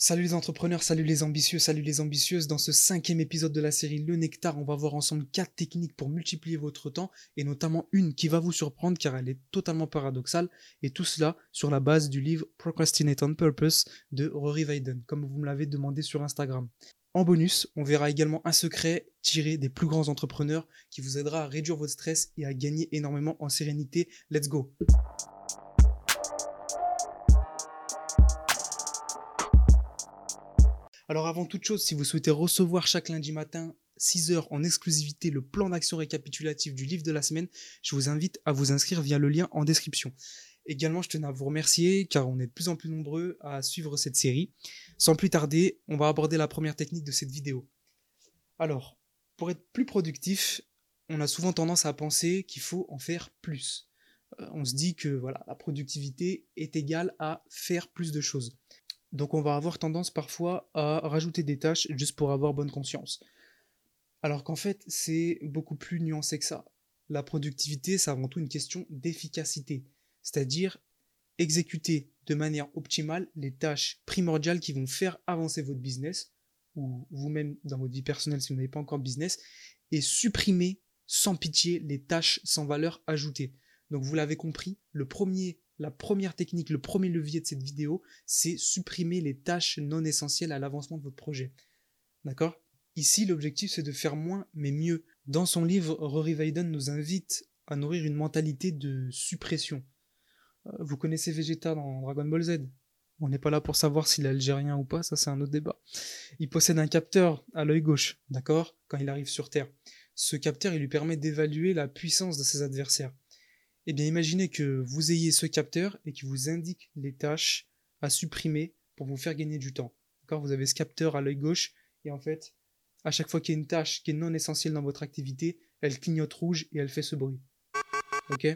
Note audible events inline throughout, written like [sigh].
Salut les entrepreneurs, salut les ambitieux, salut les ambitieuses. Dans ce cinquième épisode de la série Le Nectar, on va voir ensemble quatre techniques pour multiplier votre temps et notamment une qui va vous surprendre car elle est totalement paradoxale et tout cela sur la base du livre Procrastinate on Purpose de Rory Vaiden, comme vous me l'avez demandé sur Instagram. En bonus, on verra également un secret tiré des plus grands entrepreneurs qui vous aidera à réduire votre stress et à gagner énormément en sérénité. Let's go! Alors avant toute chose, si vous souhaitez recevoir chaque lundi matin 6 heures en exclusivité le plan d'action récapitulatif du livre de la semaine, je vous invite à vous inscrire via le lien en description. Également, je tenais à vous remercier car on est de plus en plus nombreux à suivre cette série. Sans plus tarder, on va aborder la première technique de cette vidéo. Alors, pour être plus productif, on a souvent tendance à penser qu'il faut en faire plus. Euh, on se dit que voilà, la productivité est égale à faire plus de choses. Donc on va avoir tendance parfois à rajouter des tâches juste pour avoir bonne conscience. Alors qu'en fait, c'est beaucoup plus nuancé que ça. La productivité, c'est avant tout une question d'efficacité, c'est-à-dire exécuter de manière optimale les tâches primordiales qui vont faire avancer votre business, ou vous-même dans votre vie personnelle si vous n'avez pas encore business, et supprimer sans pitié les tâches sans valeur ajoutée. Donc vous l'avez compris, le premier la première technique, le premier levier de cette vidéo, c'est supprimer les tâches non essentielles à l'avancement de votre projet. D'accord? Ici, l'objectif, c'est de faire moins, mais mieux. Dans son livre, Rory Vaiden nous invite à nourrir une mentalité de suppression. Euh, vous connaissez Vegeta dans Dragon Ball Z? On n'est pas là pour savoir s'il est algérien ou pas, ça c'est un autre débat. Il possède un capteur à l'œil gauche, d'accord? Quand il arrive sur Terre. Ce capteur, il lui permet d'évaluer la puissance de ses adversaires. Eh bien, imaginez que vous ayez ce capteur et qui vous indique les tâches à supprimer pour vous faire gagner du temps. D'accord? Vous avez ce capteur à l'œil gauche et en fait, à chaque fois qu'il y a une tâche qui est non essentielle dans votre activité, elle clignote rouge et elle fait ce bruit. Ok?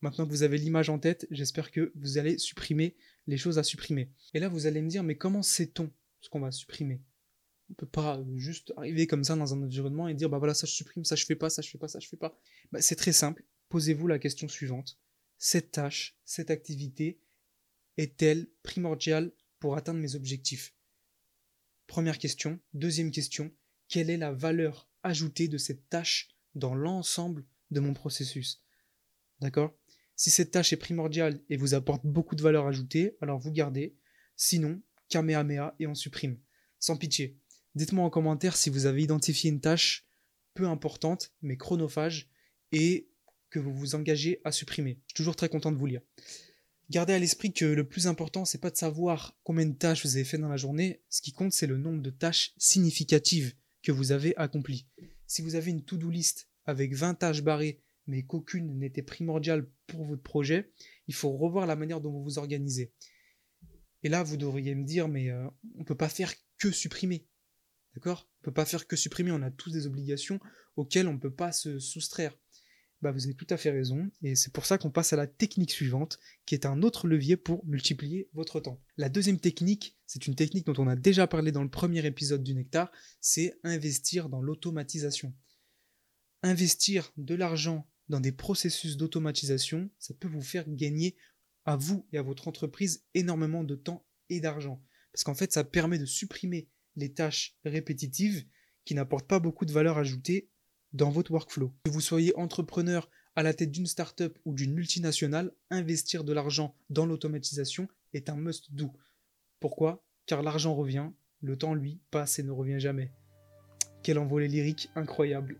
Maintenant que vous avez l'image en tête, j'espère que vous allez supprimer les choses à supprimer. Et là, vous allez me dire, mais comment sait-on ce qu'on va supprimer? On peut pas juste arriver comme ça dans un environnement et dire, bah voilà, ça je supprime, ça je fais pas, ça je fais pas, ça je fais pas. Bah, c'est très simple posez-vous la question suivante. Cette tâche, cette activité est-elle primordiale pour atteindre mes objectifs? Première question. Deuxième question. Quelle est la valeur ajoutée de cette tâche dans l'ensemble de mon processus? D'accord? Si cette tâche est primordiale et vous apporte beaucoup de valeur ajoutée, alors vous gardez. Sinon, Kamehameha et on supprime. Sans pitié. Dites-moi en commentaire si vous avez identifié une tâche peu importante, mais chronophage, et que vous vous engagez à supprimer. Je suis toujours très content de vous lire. Gardez à l'esprit que le plus important, c'est pas de savoir combien de tâches vous avez fait dans la journée. Ce qui compte, c'est le nombre de tâches significatives que vous avez accomplies. Si vous avez une to-do list avec 20 tâches barrées, mais qu'aucune n'était primordiale pour votre projet, il faut revoir la manière dont vous vous organisez. Et là, vous devriez me dire, mais euh, on ne peut pas faire que supprimer. D'accord? On ne peut pas faire que supprimer, on a tous des obligations auxquelles on ne peut pas se soustraire. Bah, vous avez tout à fait raison, et c'est pour ça qu'on passe à la technique suivante, qui est un autre levier pour multiplier votre temps. La deuxième technique, c'est une technique dont on a déjà parlé dans le premier épisode du Nectar, c'est investir dans l'automatisation. Investir de l'argent dans des processus d'automatisation, ça peut vous faire gagner à vous et à votre entreprise énormément de temps et d'argent. Parce qu'en fait, ça permet de supprimer les tâches répétitives qui n'apportent pas beaucoup de valeur ajoutée dans votre workflow. Que vous soyez entrepreneur à la tête d'une startup ou d'une multinationale, investir de l'argent dans l'automatisation est un must-do. Pourquoi? Car l'argent revient, le temps lui passe et ne revient jamais. Quel envolé lyrique incroyable.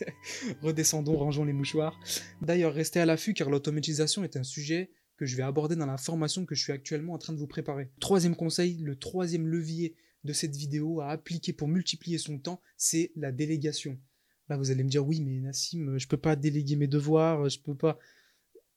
[laughs] Redescendons, rangeons les mouchoirs. D'ailleurs, restez à l'affût car l'automatisation est un sujet que je vais aborder dans la formation que je suis actuellement en train de vous préparer. Troisième conseil, le troisième levier de cette vidéo à appliquer pour multiplier son temps, c'est la délégation. Là, vous allez me dire, oui, mais Nassim, je peux pas déléguer mes devoirs, je peux pas.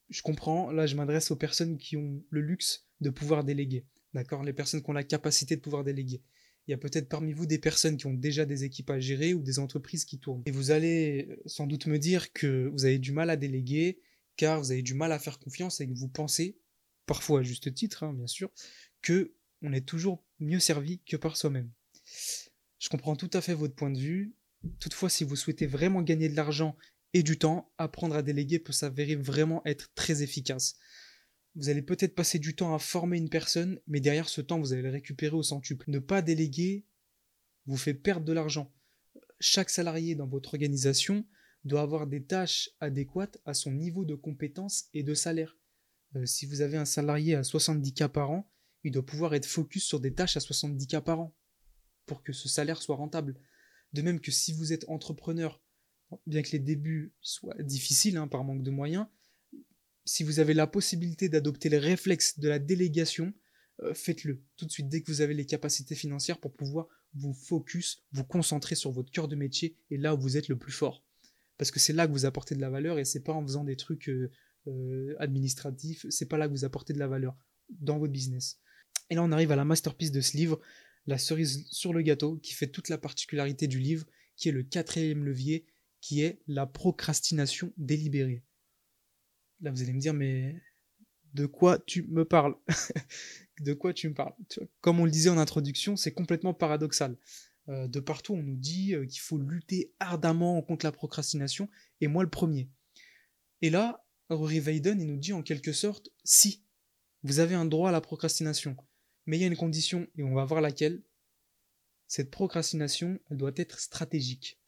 Je comprends. Là, je m'adresse aux personnes qui ont le luxe de pouvoir déléguer. D'accord? Les personnes qui ont la capacité de pouvoir déléguer. Il y a peut-être parmi vous des personnes qui ont déjà des équipes à gérer ou des entreprises qui tournent. Et vous allez sans doute me dire que vous avez du mal à déléguer car vous avez du mal à faire confiance et que vous pensez, parfois à juste titre, hein, bien sûr, que on est toujours mieux servi que par soi-même. Je comprends tout à fait votre point de vue Toutefois, si vous souhaitez vraiment gagner de l'argent et du temps, apprendre à déléguer peut s'avérer vraiment être très efficace. Vous allez peut-être passer du temps à former une personne, mais derrière ce temps, vous allez le récupérer au centuple. Ne pas déléguer vous fait perdre de l'argent. Chaque salarié dans votre organisation doit avoir des tâches adéquates à son niveau de compétence et de salaire. Euh, si vous avez un salarié à 70 cas par an, il doit pouvoir être focus sur des tâches à 70 cas par an pour que ce salaire soit rentable. De même que si vous êtes entrepreneur, bien que les débuts soient difficiles hein, par manque de moyens, si vous avez la possibilité d'adopter les réflexes de la délégation, euh, faites-le tout de suite dès que vous avez les capacités financières pour pouvoir vous focus, vous concentrer sur votre cœur de métier et là où vous êtes le plus fort. Parce que c'est là que vous apportez de la valeur et c'est pas en faisant des trucs euh, euh, administratifs, c'est pas là que vous apportez de la valeur dans votre business. Et là on arrive à la masterpiece de ce livre, la cerise sur le gâteau, qui fait toute la particularité du livre, qui est le quatrième levier, qui est la procrastination délibérée. Là, vous allez me dire, mais de quoi tu me parles [laughs] De quoi tu me parles? Comme on le disait en introduction, c'est complètement paradoxal. Euh, de partout, on nous dit euh, qu'il faut lutter ardemment contre la procrastination, et moi le premier. Et là, Rory Vaiden, nous dit en quelque sorte, si, vous avez un droit à la procrastination, mais il y a une condition, et on va voir laquelle. Cette procrastination, elle doit être stratégique.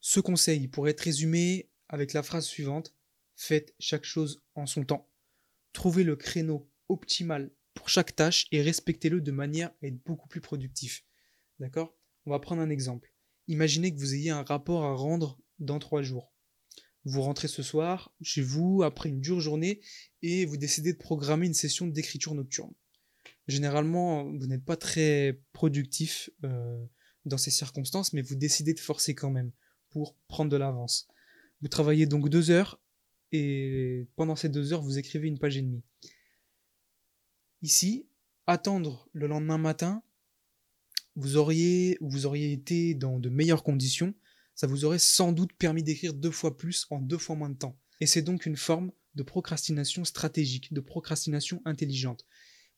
Ce conseil pourrait être résumé avec la phrase suivante Faites chaque chose en son temps. Trouvez le créneau optimal pour chaque tâche et respectez-le de manière à être beaucoup plus productif. D'accord? On va prendre un exemple. Imaginez que vous ayez un rapport à rendre dans trois jours. Vous rentrez ce soir chez vous après une dure journée et vous décidez de programmer une session d'écriture nocturne. Généralement, vous n'êtes pas très productif euh, dans ces circonstances, mais vous décidez de forcer quand même pour prendre de l'avance. Vous travaillez donc deux heures et pendant ces deux heures, vous écrivez une page et demie. Ici, attendre le lendemain matin, vous auriez, vous auriez été dans de meilleures conditions, ça vous aurait sans doute permis d'écrire deux fois plus en deux fois moins de temps. Et c'est donc une forme de procrastination stratégique, de procrastination intelligente.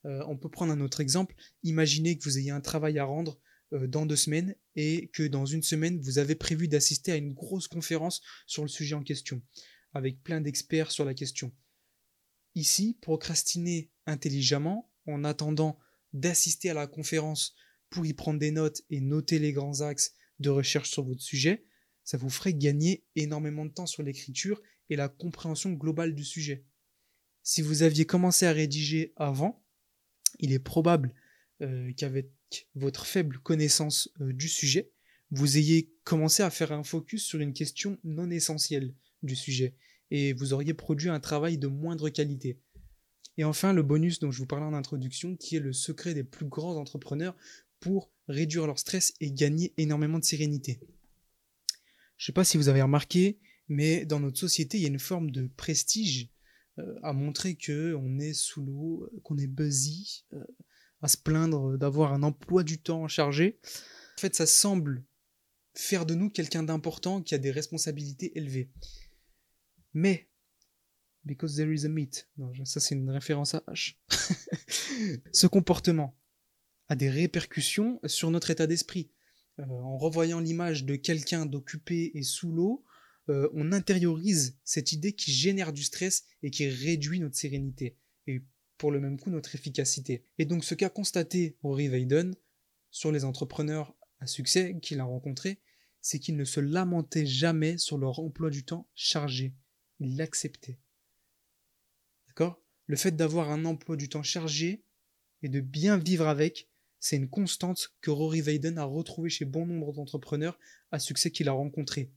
Euh, on peut prendre un autre exemple. Imaginez que vous ayez un travail à rendre euh, dans deux semaines et que dans une semaine, vous avez prévu d'assister à une grosse conférence sur le sujet en question, avec plein d'experts sur la question. Ici, procrastiner intelligemment en attendant d'assister à la conférence pour y prendre des notes et noter les grands axes de recherche sur votre sujet, ça vous ferait gagner énormément de temps sur l'écriture et la compréhension globale du sujet. Si vous aviez commencé à rédiger avant, il est probable euh, qu'avec votre faible connaissance euh, du sujet, vous ayez commencé à faire un focus sur une question non essentielle du sujet et vous auriez produit un travail de moindre qualité. Et enfin, le bonus dont je vous parlais en introduction, qui est le secret des plus grands entrepreneurs pour réduire leur stress et gagner énormément de sérénité. Je ne sais pas si vous avez remarqué, mais dans notre société, il y a une forme de prestige euh, à montrer que on est sous l'eau, qu'on est busy, euh, à se plaindre d'avoir un emploi du temps chargé. En fait, ça semble faire de nous quelqu'un d'important qui a des responsabilités élevées. Mais, because there is a non, ça c'est une référence à H, [laughs] ce comportement a des répercussions sur notre état d'esprit. Euh, en revoyant l'image de quelqu'un d'occupé et sous l'eau, euh, on intériorise cette idée qui génère du stress et qui réduit notre sérénité, et pour le même coup notre efficacité. Et donc ce qu'a constaté Rory Vaiden sur les entrepreneurs à succès qu'il a rencontrés, c'est qu'ils ne se lamentaient jamais sur leur emploi du temps chargé. Ils l'acceptaient. D'accord? Le fait d'avoir un emploi du temps chargé et de bien vivre avec, c'est une constante que Rory Vaden a retrouvée chez bon nombre d'entrepreneurs à succès qu'il a rencontrés.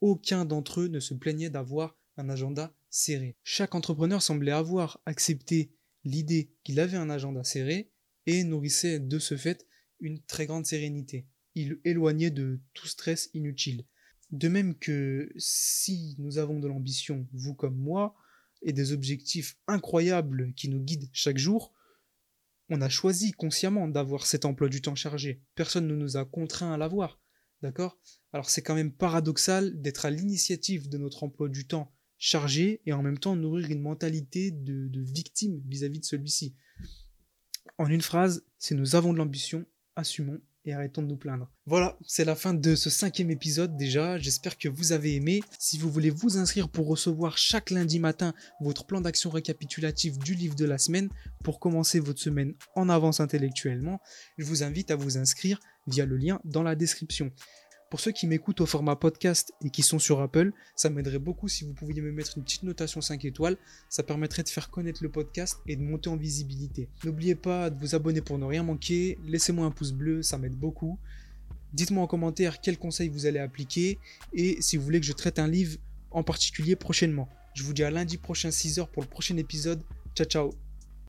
Aucun d'entre eux ne se plaignait d'avoir un agenda serré. Chaque entrepreneur semblait avoir accepté l'idée qu'il avait un agenda serré et nourrissait de ce fait une très grande sérénité. Il éloignait de tout stress inutile. De même que si nous avons de l'ambition, vous comme moi, et des objectifs incroyables qui nous guident chaque jour, on a choisi consciemment d'avoir cet emploi du temps chargé. Personne ne nous a contraints à l'avoir. D'accord? Alors c'est quand même paradoxal d'être à l'initiative de notre emploi du temps chargé et en même temps nourrir une mentalité de, victime vis-à-vis de celui-ci. En une phrase, si nous avons de l'ambition, assumons et arrêtons de nous plaindre. Voilà, c'est la fin de ce cinquième épisode déjà. J'espère que vous avez aimé. Si vous voulez vous inscrire pour recevoir chaque lundi matin votre plan d'action récapitulatif du livre de la semaine pour commencer votre semaine en avance intellectuellement, je vous invite à vous inscrire via le lien dans la description. Pour ceux qui m'écoutent au format podcast et qui sont sur Apple, ça m'aiderait beaucoup si vous pouviez me mettre une petite notation 5 étoiles. Ça permettrait de faire connaître le podcast et de monter en visibilité. N'oubliez pas de vous abonner pour ne rien manquer. Laissez-moi un pouce bleu, ça m'aide beaucoup. Dites-moi en commentaire quels conseils vous allez appliquer et si vous voulez que je traite un livre en particulier prochainement. Je vous dis à lundi prochain 6h pour le prochain épisode. Ciao ciao